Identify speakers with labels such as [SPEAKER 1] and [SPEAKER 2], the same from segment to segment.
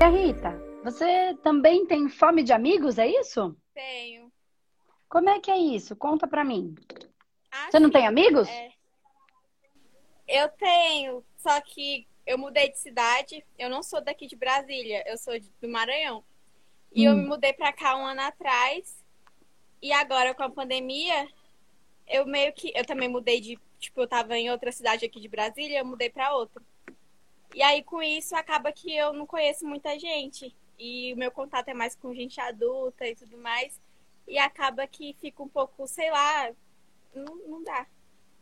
[SPEAKER 1] E a Rita, você também tem fome de amigos, é isso?
[SPEAKER 2] Tenho.
[SPEAKER 1] Como é que é isso? Conta pra mim.
[SPEAKER 2] Ah,
[SPEAKER 1] Você não
[SPEAKER 2] sim,
[SPEAKER 1] tem amigos?
[SPEAKER 2] é. Eu tenho, só que eu mudei de cidade. Eu não sou daqui de Brasília, eu sou do Maranhão. E eu
[SPEAKER 1] Hum.
[SPEAKER 2] me mudei pra cá um ano atrás. E agora com a pandemia, eu meio que eu também mudei de, tipo, eu tava em outra cidade aqui de Brasília, eu mudei pra outra. E aí com isso acaba que eu não conheço muita gente e o meu contato é mais com gente adulta e tudo mais. E acaba que fica um pouco, sei lá, não, não dá.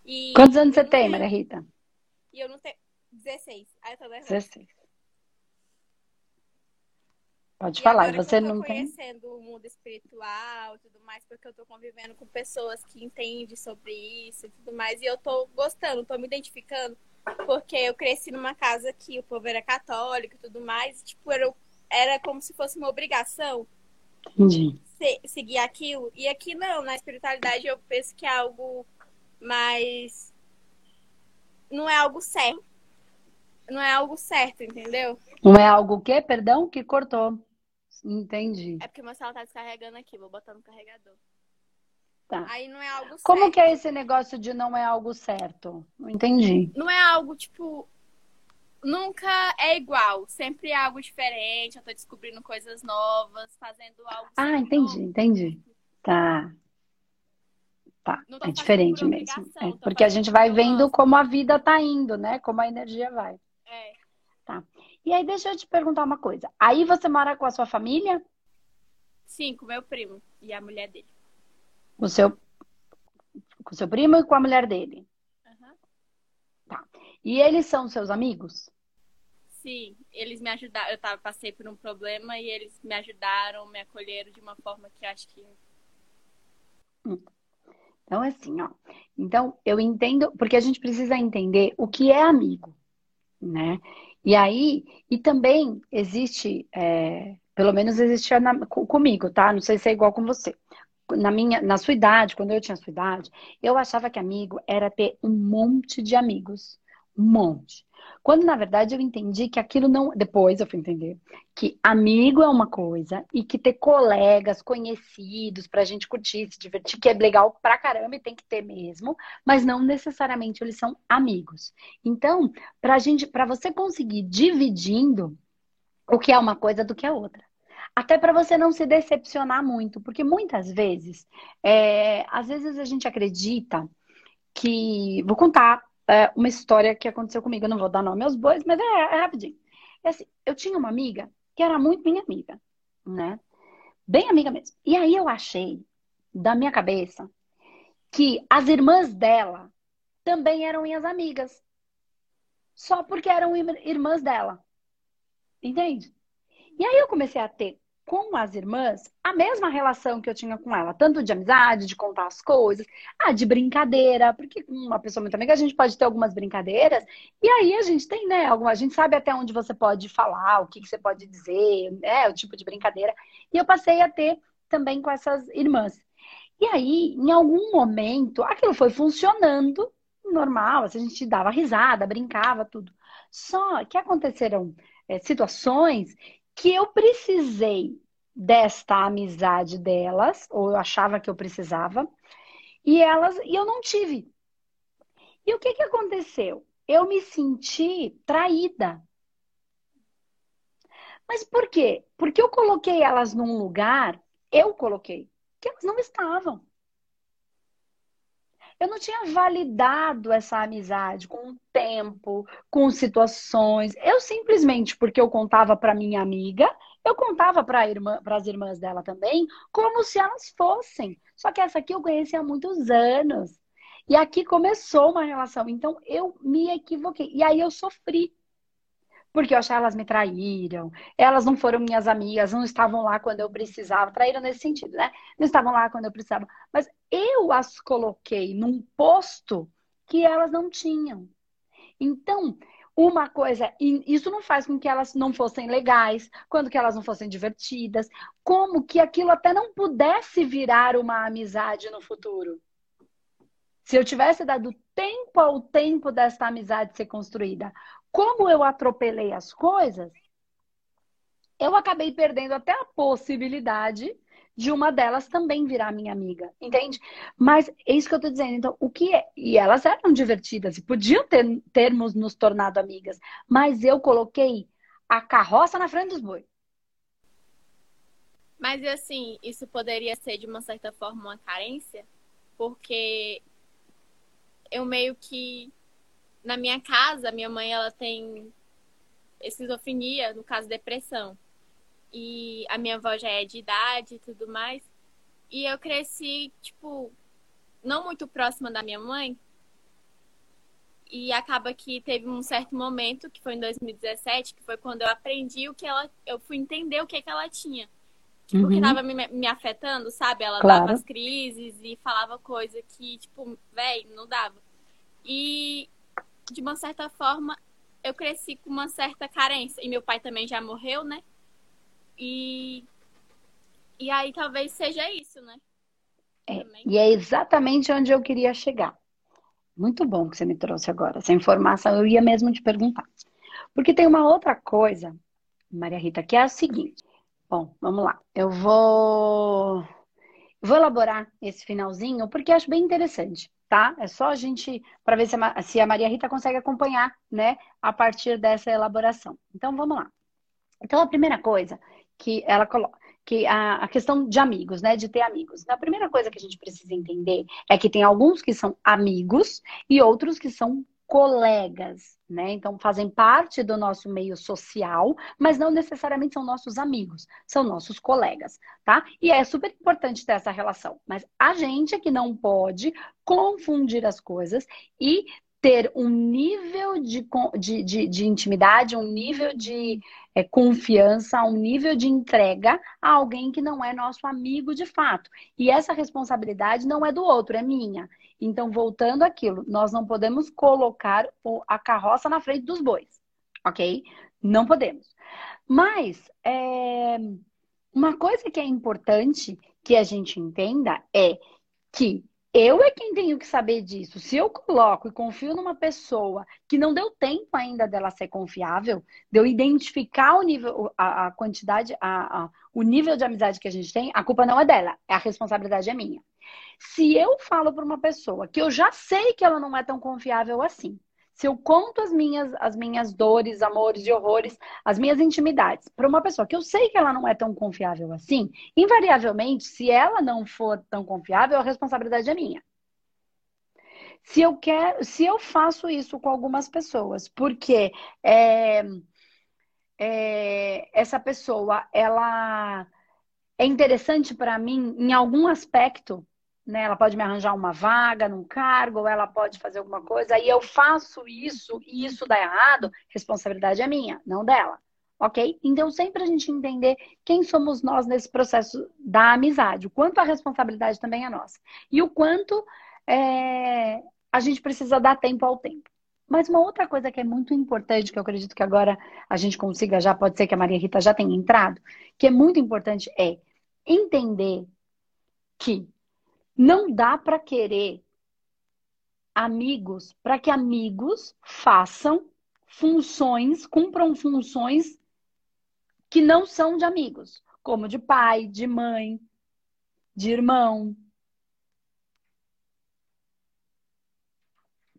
[SPEAKER 2] E
[SPEAKER 1] Quantos anos você
[SPEAKER 2] não
[SPEAKER 1] tem,
[SPEAKER 2] tenho-
[SPEAKER 1] Maria Rita?
[SPEAKER 2] E eu não tenho 16. Aí eu tô nervosa.
[SPEAKER 1] 16. Pode
[SPEAKER 2] E
[SPEAKER 1] falar,
[SPEAKER 2] agora que
[SPEAKER 1] você
[SPEAKER 2] eu tô
[SPEAKER 1] não tem.
[SPEAKER 2] conhecendo o mundo espiritual e tudo mais, porque eu tô convivendo com pessoas que entendem sobre isso e tudo mais. E eu tô gostando, tô me identificando, porque eu cresci numa casa que o povo era católico e tudo mais. E, tipo, era, era como se fosse uma obrigação
[SPEAKER 1] Entendi.
[SPEAKER 2] se- seguir aquilo. E aqui não, na espiritualidade eu penso que é algo mais. Não é algo certo. Não é algo certo, entendeu?
[SPEAKER 1] Não é algo que, perdão, que cortou. Entendi.
[SPEAKER 2] É porque meu celular tá descarregando aqui, vou botar no carregador.
[SPEAKER 1] Tá.
[SPEAKER 2] Aí não é algo
[SPEAKER 1] Como
[SPEAKER 2] certo.
[SPEAKER 1] que é esse negócio de não é algo certo? Não entendi.
[SPEAKER 2] Não é algo, tipo. Nunca é igual. Sempre é algo diferente. Eu tô descobrindo coisas novas, fazendo algo.
[SPEAKER 1] Ah, entendi,
[SPEAKER 2] novo.
[SPEAKER 1] entendi. Tá. Tá. É diferente mesmo. É, porque a gente vai vendo
[SPEAKER 2] gosto.
[SPEAKER 1] como a vida tá indo, né? Como a energia vai.
[SPEAKER 2] É.
[SPEAKER 1] E aí, deixa eu te perguntar uma coisa. Aí você mora com a sua família?
[SPEAKER 2] Sim, com meu primo e a mulher dele.
[SPEAKER 1] Com o seu, com seu primo e com a mulher dele?
[SPEAKER 2] Aham.
[SPEAKER 1] E eles são seus amigos?
[SPEAKER 2] Sim, eles me ajudaram. Eu tava, passei por um problema e eles me ajudaram, me acolheram de uma forma que acho que.
[SPEAKER 1] Então, é assim, ó. Então, eu entendo, porque a gente precisa entender o que é amigo, né? E aí, e também existe, é, pelo menos co- comigo, tá? Não sei se é igual com você. Na minha, na sua idade, quando eu tinha sua idade, eu achava que amigo era ter um monte de amigos. Um monte. Quando, na verdade, eu entendi que aquilo não. Depois eu fui entender que amigo é uma coisa e que ter colegas, conhecidos, pra gente curtir, se divertir, que é legal pra caramba e tem que ter mesmo, mas não necessariamente eles são amigos. Então, pra gente, para você conseguir dividindo o que é uma coisa do que é outra. Até para você não se decepcionar muito, porque muitas vezes, é, às vezes a gente acredita que. Vou contar é, uma história que aconteceu comigo, eu não vou dar nome aos bois, mas é, é rapidinho. É assim, eu tinha uma amiga que era muito minha amiga, né? Bem amiga mesmo. E aí eu achei, da minha cabeça, que as irmãs dela também eram minhas amigas. Só porque eram ir- irmãs dela. Entende? E aí eu comecei a ter com as irmãs a mesma relação que eu tinha com ela, tanto de amizade, de contar as coisas, ah, de brincadeira, porque com uma pessoa muito amiga a gente pode ter algumas brincadeiras, e aí a gente tem, né, alguma, a gente sabe até onde você pode falar, o que, que você pode dizer, né, o tipo de brincadeira. E eu passei a ter também com essas irmãs. E aí, em algum momento, aquilo foi funcionando normal, assim, a gente dava risada, brincava, tudo. Só que aconteceram é, situações que eu precisei desta amizade delas, ou eu achava que eu precisava, e elas, e eu não tive. E o que que aconteceu? Eu me senti traída. Mas por quê? Porque eu coloquei elas num lugar, eu coloquei, que elas não estavam. Eu não tinha validado essa amizade com tempo, com situações. Eu simplesmente, porque eu contava para minha amiga, eu contava para irmã, as irmãs dela também, como se elas fossem. Só que essa aqui eu conheci há muitos anos. E aqui começou uma relação. Então eu me equivoquei. E aí eu sofri. Porque eu achava que elas me traíram, elas não foram minhas amigas, não estavam lá quando eu precisava. Traíram nesse sentido, né? Não estavam lá quando eu precisava. Mas eu as coloquei num posto que elas não tinham. Então, uma coisa, isso não faz com que elas não fossem legais, quando que elas não fossem divertidas, como que aquilo até não pudesse virar uma amizade no futuro. Se eu tivesse dado tempo ao tempo desta amizade ser construída, como eu atropelei as coisas, eu acabei perdendo até a possibilidade de uma delas também virar minha amiga, entende? Mas é isso que eu tô dizendo. Então, o que é? E elas eram divertidas e podiam ter, termos nos tornado amigas, mas eu coloquei a carroça na frente dos bois.
[SPEAKER 2] Mas assim, isso poderia ser de uma certa forma uma carência, porque eu meio que na minha casa, minha mãe ela tem esquizofrenia, no caso depressão e a minha avó já é de idade e tudo mais. E eu cresci, tipo, não muito próxima da minha mãe. E acaba que teve um certo momento, que foi em 2017, que foi quando eu aprendi o que ela. Eu fui entender o que, que ela tinha. Tipo, uhum. que tava me, me afetando, sabe? Ela claro. dava as crises e falava coisa que, tipo, velho, não dava. E, de uma certa forma, eu cresci com uma certa carência. E meu pai também já morreu, né? E, e aí talvez seja isso, né?
[SPEAKER 1] É, e é exatamente onde eu queria chegar. Muito bom que você me trouxe agora. Essa informação eu ia mesmo te perguntar. Porque tem uma outra coisa, Maria Rita, que é a seguinte. Bom, vamos lá. Eu vou, vou elaborar esse finalzinho porque acho bem interessante, tá? É só a gente para ver se a, se a Maria Rita consegue acompanhar, né, a partir dessa elaboração. Então vamos lá. Então a primeira coisa que ela coloca que a, a, questão de amigos, né? De ter amigos. A primeira coisa que a gente precisa entender é que tem alguns que são amigos e outros que são colegas, né? Então fazem parte do nosso meio social, mas não necessariamente são nossos amigos, são nossos colegas, tá? E é super importante ter essa relação. Mas a gente é que não pode confundir as coisas e ter um nível de, de, de, de intimidade, um nível de é, confiança, um nível de entrega a alguém que não é nosso amigo de fato. E essa responsabilidade não é do outro, é minha. Então, voltando àquilo, nós não podemos colocar a carroça na frente dos bois, ok? Não podemos. Mas, é, uma coisa que é importante que a gente entenda é que eu é quem tenho que saber disso. Se eu coloco e confio numa pessoa que não deu tempo ainda dela ser confiável, de eu identificar o nível, a, a quantidade, a, a, o nível de amizade que a gente tem, a culpa não é dela, a responsabilidade é minha. Se eu falo para uma pessoa que eu já sei que ela não é tão confiável assim, se eu conto as minhas, as minhas dores, amores e horrores, as minhas intimidades para uma pessoa que eu sei que ela não é tão confiável assim, invariavelmente, se ela não for tão confiável, a responsabilidade é minha. Se eu quero, se eu faço isso com algumas pessoas, porque é, é, essa pessoa ela é interessante para mim em algum aspecto, né? Ela pode me arranjar uma vaga num cargo, ou ela pode fazer alguma coisa, aí eu faço isso e isso dá errado, responsabilidade é minha, não dela. Ok? Então, sempre a gente entender quem somos nós nesse processo da amizade, o quanto a responsabilidade também é nossa. E o quanto é, a gente precisa dar tempo ao tempo. Mas uma outra coisa que é muito importante, que eu acredito que agora a gente consiga já, pode ser que a Maria Rita já tenha entrado, que é muito importante é entender que não dá para querer amigos para que amigos façam funções, cumpram funções que não são de amigos, como de pai, de mãe, de irmão.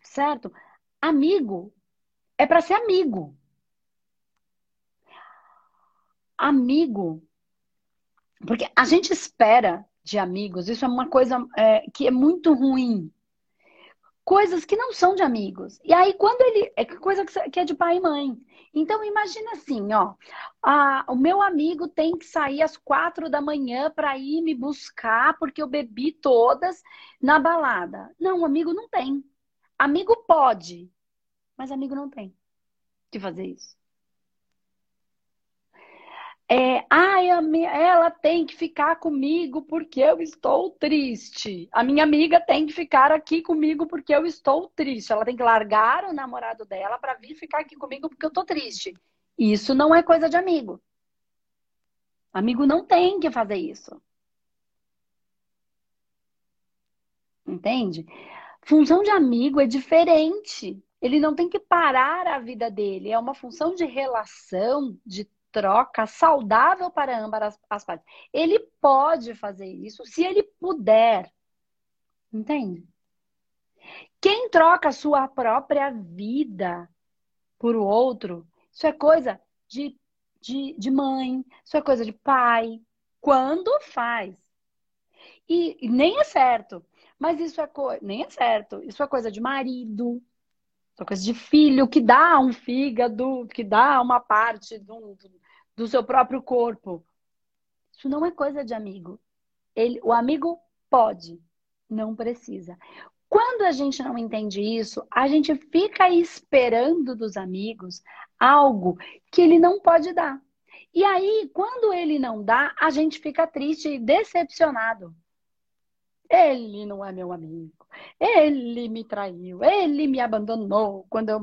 [SPEAKER 1] Certo? Amigo é para ser amigo. Amigo. Porque a gente espera de amigos. Isso é uma coisa é, que é muito ruim. Coisas que não são de amigos. E aí, quando ele. É coisa que é de pai e mãe. Então, imagina assim, ó. A, o meu amigo tem que sair às quatro da manhã para ir me buscar porque eu bebi todas na balada. Não, amigo não tem. Amigo pode, mas amigo não tem que fazer isso. É, ai, ela tem que ficar comigo porque eu estou triste. A minha amiga tem que ficar aqui comigo porque eu estou triste. Ela tem que largar o namorado dela para vir ficar aqui comigo porque eu estou triste. Isso não é coisa de amigo. Amigo não tem que fazer isso. Entende? Função de amigo é diferente. Ele não tem que parar a vida dele. É uma função de relação, de troca saudável para ambas as, as partes. Ele pode fazer isso se ele puder. Entende? Quem troca sua própria vida por o outro, isso é coisa de, de, de mãe, isso é coisa de pai. Quando faz. E, e nem é certo. Mas isso é coisa. Nem é certo. Isso é coisa de marido, isso é coisa de filho que dá um fígado, que dá uma parte do, do, do seu próprio corpo. Isso não é coisa de amigo. Ele, o amigo pode, não precisa. Quando a gente não entende isso, a gente fica esperando dos amigos algo que ele não pode dar. E aí, quando ele não dá, a gente fica triste e decepcionado. Ele não é meu amigo. Ele me traiu. Ele me abandonou quando eu.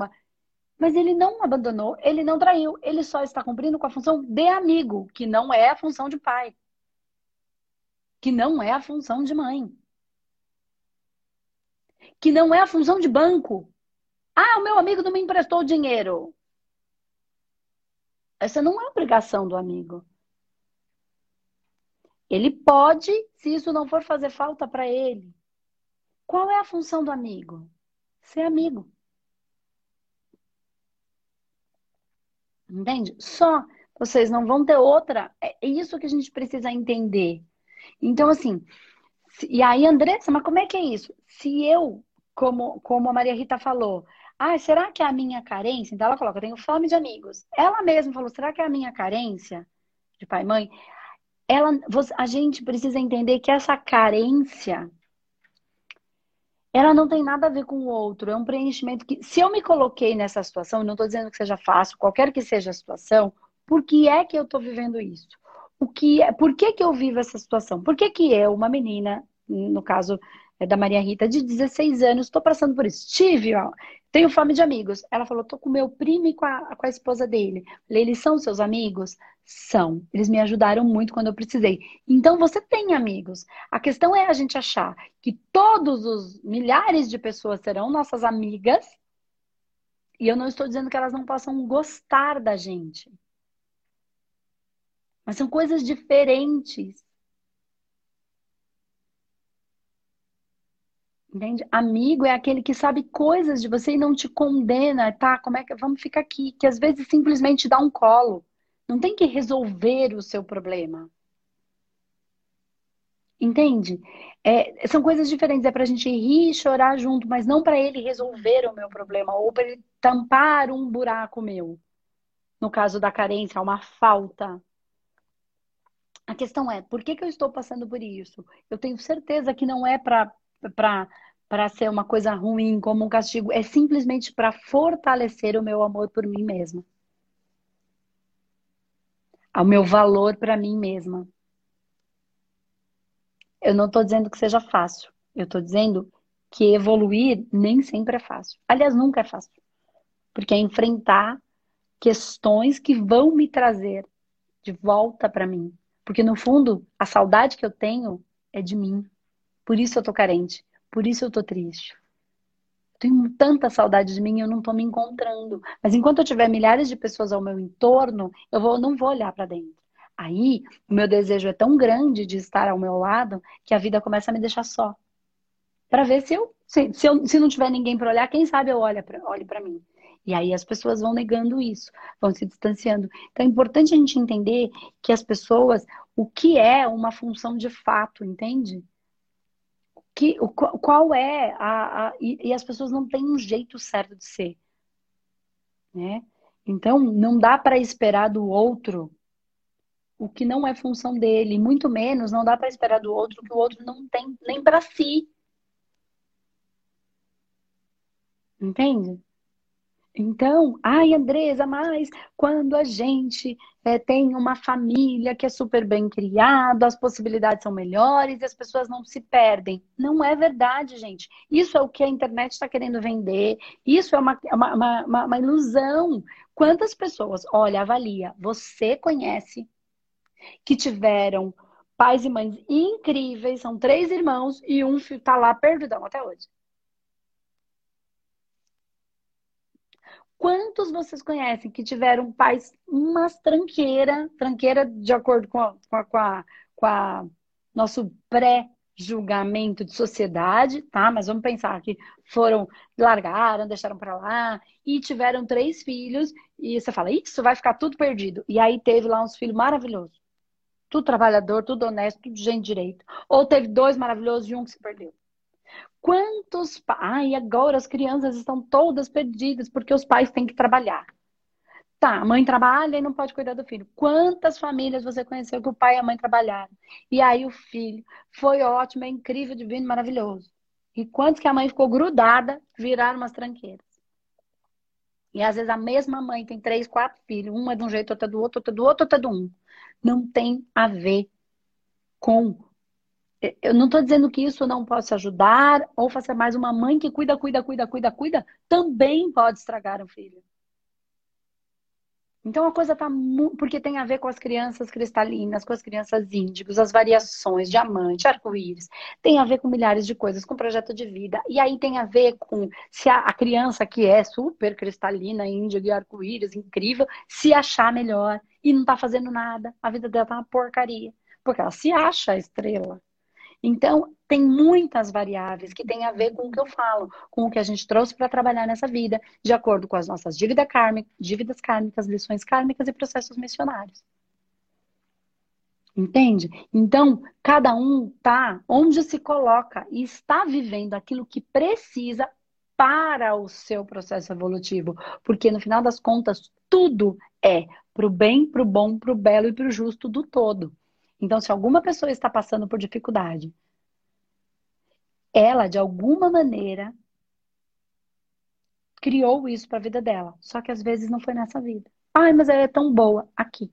[SPEAKER 1] Mas ele não abandonou, ele não traiu. Ele só está cumprindo com a função de amigo, que não é a função de pai. Que não é a função de mãe. Que não é a função de banco. Ah, o meu amigo não me emprestou dinheiro. Essa não é obrigação do amigo. Ele pode, se isso não for fazer falta para ele. Qual é a função do amigo? Ser amigo. Entende? Só. Vocês não vão ter outra. É isso que a gente precisa entender. Então, assim. E aí, Andressa, mas como é que é isso? Se eu, como, como a Maria Rita falou, ah, será que é a minha carência? Então ela coloca, eu tenho fome de amigos. Ela mesma falou, será que é a minha carência de pai e mãe? ela, a gente precisa entender que essa carência ela não tem nada a ver com o outro, é um preenchimento que, se eu me coloquei nessa situação, não estou dizendo que seja fácil, qualquer que seja a situação, por que é que eu estou vivendo isso? O que é, por que, que eu vivo essa situação? Por que, que eu, uma menina, no caso da Maria Rita, de 16 anos, estou passando por isso. Tive, ó, tenho fome de amigos. Ela falou, tô com meu primo e com a, com a esposa dele. Falei, eles são seus amigos? São. Eles me ajudaram muito quando eu precisei. Então você tem amigos. A questão é a gente achar que todos os milhares de pessoas serão nossas amigas. E eu não estou dizendo que elas não possam gostar da gente. Mas são coisas diferentes. Entende? Amigo é aquele que sabe coisas de você e não te condena, tá? Como é que vamos ficar aqui? Que às vezes simplesmente dá um colo. Não tem que resolver o seu problema. Entende? É, são coisas diferentes. É pra gente rir e chorar junto, mas não para ele resolver o meu problema ou para ele tampar um buraco meu. No caso da carência, uma falta. A questão é, por que, que eu estou passando por isso? Eu tenho certeza que não é para para ser uma coisa ruim, como um castigo, é simplesmente para fortalecer o meu amor por mim mesma. O meu valor para mim mesma. Eu não estou dizendo que seja fácil. Eu estou dizendo que evoluir nem sempre é fácil. Aliás, nunca é fácil. Porque é enfrentar questões que vão me trazer de volta para mim. Porque no fundo, a saudade que eu tenho é de mim. Por isso eu tô carente. Por isso eu tô triste. tenho tanta saudade de mim eu não tô me encontrando. Mas enquanto eu tiver milhares de pessoas ao meu entorno, eu vou, não vou olhar para dentro. Aí, o meu desejo é tão grande de estar ao meu lado que a vida começa a me deixar só. Para ver se eu, se, se, eu, se não tiver ninguém para olhar, quem sabe eu olhe para mim. E aí as pessoas vão negando isso, vão se distanciando. Então é importante a gente entender que as pessoas, o que é uma função de fato, entende? Que, qual é a, a e, e, as pessoas não têm um jeito certo de ser, né? Então não dá para esperar do outro o que não é função dele, muito menos não dá para esperar do outro o que o outro não tem nem para si. Entende? Então, ai, Andresa, mas quando a gente é, tem uma família que é super bem criada, as possibilidades são melhores e as pessoas não se perdem. Não é verdade, gente. Isso é o que a internet está querendo vender, isso é uma, uma, uma, uma ilusão. Quantas pessoas, olha, avalia, você conhece que tiveram pais e mães incríveis, são três irmãos e um está lá perdidão até hoje. Quantos vocês conhecem que tiveram pais umas tranqueira, tranqueira de acordo com a, com a, com a, com a nosso pré-julgamento de sociedade, tá? Mas vamos pensar que foram, largaram, deixaram para lá e tiveram três filhos e você fala, isso vai ficar tudo perdido. E aí teve lá uns filhos maravilhosos. Tudo trabalhador, tudo honesto, tudo gente direito. Ou teve dois maravilhosos e um que se perdeu. Quantos pais. Ai, agora as crianças estão todas perdidas porque os pais têm que trabalhar. Tá, a mãe trabalha e não pode cuidar do filho. Quantas famílias você conheceu que o pai e a mãe trabalharam? E aí o filho foi ótimo, é incrível, divino, maravilhoso. E quantos que a mãe ficou grudada, viraram umas tranqueiras? E às vezes a mesma mãe tem três, quatro filhos, uma é de um jeito, outra do outro, outra do outro, outra do um. Não tem a ver com. Eu não estou dizendo que isso não possa ajudar ou fazer mais uma mãe que cuida, cuida, cuida, cuida, cuida, também pode estragar o filho. Então a coisa tá muito. Porque tem a ver com as crianças cristalinas, com as crianças índigos, as variações, diamante, arco-íris. Tem a ver com milhares de coisas, com projeto de vida. E aí tem a ver com se a, criança que é super cristalina, índigo e arco-íris, incrível, se achar melhor e não tá fazendo nada. A vida dela tá uma porcaria. Porque ela se acha estrela. Então, tem muitas variáveis que têm a ver com o que eu falo, com o que a gente trouxe para trabalhar nessa vida, de acordo com as nossas dívidas kármicas, dívidas kármicas, lições kármicas e processos missionários. Entende? Então, cada um tá onde se coloca e está vivendo aquilo que precisa para o seu processo evolutivo, porque no final das contas tudo é para o bem, para o bom, para o belo e para o justo do todo. Então, se alguma pessoa está passando por dificuldade, ela, de alguma maneira, criou isso para a vida dela. Só que às vezes não foi nessa vida. Ai, mas ela é tão boa aqui.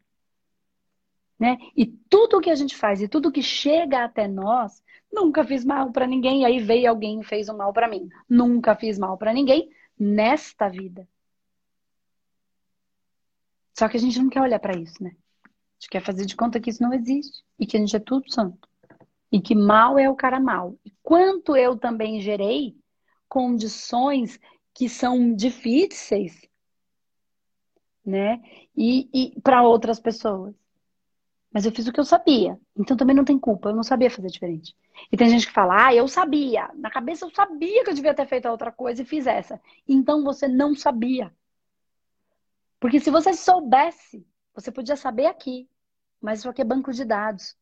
[SPEAKER 1] Né? E tudo que a gente faz e tudo que chega até nós, nunca fiz mal para ninguém, aí veio alguém e fez um mal para mim. Nunca fiz mal para ninguém nesta vida. Só que a gente não quer olhar para isso, né? Gente quer fazer de conta que isso não existe e que a gente é tudo santo. E que mal é o cara mal. E quanto eu também gerei condições que são difíceis, né? E, e para outras pessoas. Mas eu fiz o que eu sabia. Então também não tem culpa. Eu não sabia fazer diferente. E tem gente que fala, ah, eu sabia. Na cabeça eu sabia que eu devia ter feito a outra coisa e fiz essa. Então você não sabia. Porque se você soubesse, você podia saber aqui. Mas isso aqui é banco de dados.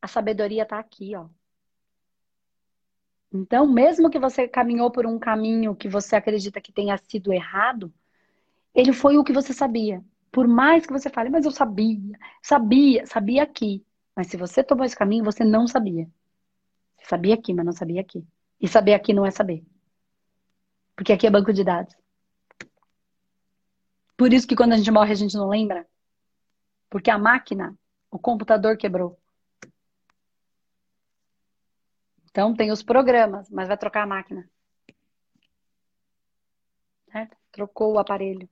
[SPEAKER 1] A sabedoria está aqui, ó. Então, mesmo que você caminhou por um caminho que você acredita que tenha sido errado, ele foi o que você sabia. Por mais que você fale, mas eu sabia, sabia, sabia aqui. Mas se você tomou esse caminho, você não sabia. Sabia aqui, mas não sabia aqui. E saber aqui não é saber. Porque aqui é banco de dados. Por isso que quando a gente morre, a gente não lembra. Porque a máquina, o computador quebrou. Então tem os programas, mas vai trocar a máquina. Certo? Trocou o aparelho.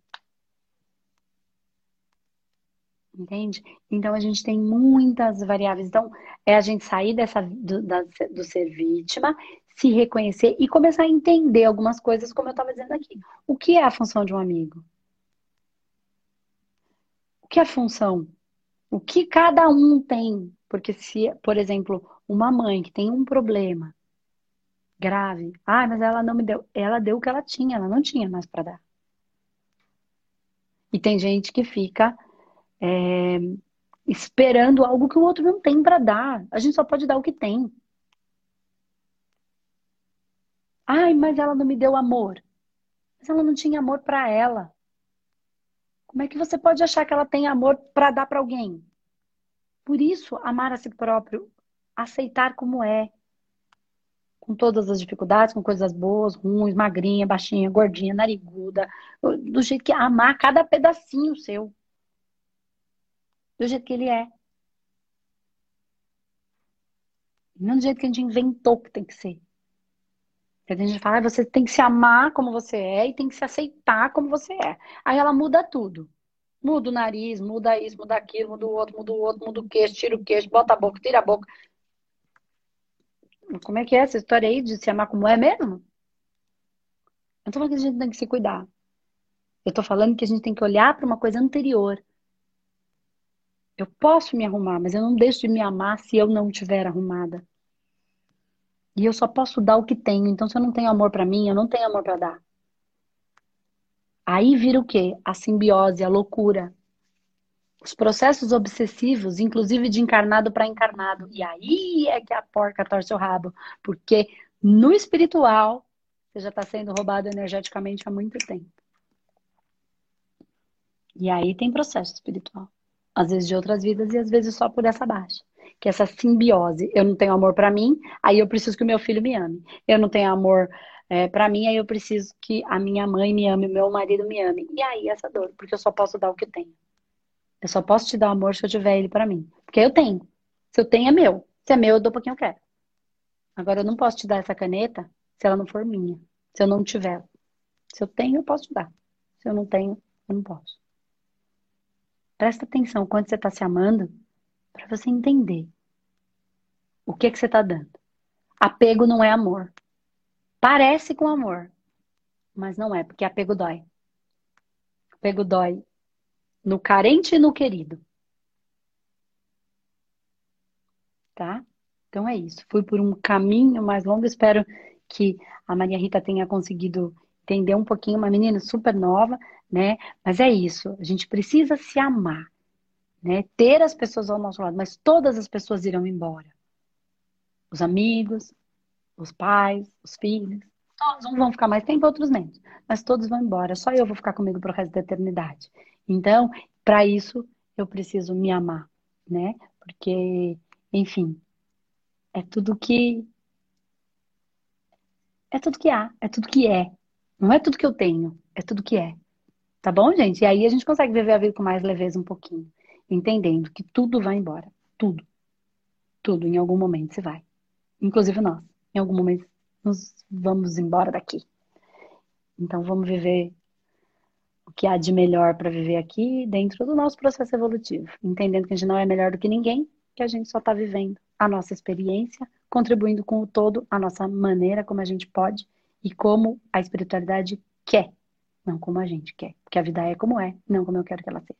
[SPEAKER 1] Entende? Então a gente tem muitas variáveis. Então é a gente sair dessa do, da, do ser vítima, se reconhecer e começar a entender algumas coisas, como eu estava dizendo aqui. O que é a função de um amigo? Que é a função? O que cada um tem? Porque se, por exemplo, uma mãe que tem um problema grave, ah, mas ela não me deu, ela deu o que ela tinha, ela não tinha mais para dar. E tem gente que fica é, esperando algo que o outro não tem para dar. A gente só pode dar o que tem. Ai, mas ela não me deu amor. Mas ela não tinha amor para ela. Como é que você pode achar que ela tem amor para dar para alguém? Por isso, amar a si próprio, aceitar como é, com todas as dificuldades, com coisas boas, ruins, magrinha, baixinha, gordinha, nariguda, do jeito que amar cada pedacinho seu, do jeito que ele é. Não do jeito que a gente inventou que tem que ser. A gente fala, ah, você tem que se amar como você é e tem que se aceitar como você é. Aí ela muda tudo. Muda o nariz, muda isso, muda aquilo, muda o outro, muda o outro, muda o queixo, tira o queixo, bota a boca, tira a boca. Como é que é essa história aí de se amar como é mesmo? Eu tô falando que a gente tem que se cuidar. Eu tô falando que a gente tem que olhar para uma coisa anterior. Eu posso me arrumar, mas eu não deixo de me amar se eu não estiver arrumada. E eu só posso dar o que tenho. Então, se eu não tenho amor para mim, eu não tenho amor para dar. Aí vira o quê? A simbiose, a loucura. Os processos obsessivos, inclusive de encarnado para encarnado. E aí é que a porca torce o rabo. Porque no espiritual, você já está sendo roubado energeticamente há muito tempo. E aí tem processo espiritual. Às vezes de outras vidas e às vezes só por essa baixa. Que é essa simbiose. Eu não tenho amor para mim, aí eu preciso que o meu filho me ame. Eu não tenho amor é, para mim, aí eu preciso que a minha mãe me ame, meu marido me ame. E aí essa dor, porque eu só posso dar o que tenho. Eu só posso te dar amor se eu tiver ele para mim. Porque eu tenho. Se eu tenho, é meu. Se é meu, eu dou pra quem eu quero. Agora, eu não posso te dar essa caneta se ela não for minha. Se eu não tiver. Se eu tenho, eu posso te dar. Se eu não tenho, eu não posso. Presta atenção quando você está se amando para você entender o que, que você está dando. Apego não é amor. Parece com amor, mas não é, porque apego dói. Apego dói no carente e no querido. Tá? Então é isso. Fui por um caminho mais longo. Espero que a Maria Rita tenha conseguido entender um pouquinho. Uma menina super nova, né? Mas é isso. A gente precisa se amar, né? Ter as pessoas ao nosso lado, mas todas as pessoas irão embora. Os amigos, os pais, os filhos. Todos uns vão ficar mais tempo, outros menos. Mas todos vão embora. Só eu vou ficar comigo pro resto da eternidade. Então, para isso, eu preciso me amar, né? Porque, enfim, é tudo que. É tudo que há, é tudo que é. Não é tudo que eu tenho, é tudo que é. Tá bom, gente? E aí a gente consegue viver a vida com mais leveza um pouquinho. Entendendo que tudo vai embora. Tudo. Tudo, em algum momento, se vai. Inclusive nós em algum momento nos vamos embora daqui. Então vamos viver o que há de melhor para viver aqui dentro do nosso processo evolutivo, entendendo que a gente não é melhor do que ninguém, que a gente só está vivendo a nossa experiência, contribuindo com o todo, a nossa maneira como a gente pode e como a espiritualidade quer, não como a gente quer, porque a vida é como é, não como eu quero que ela seja.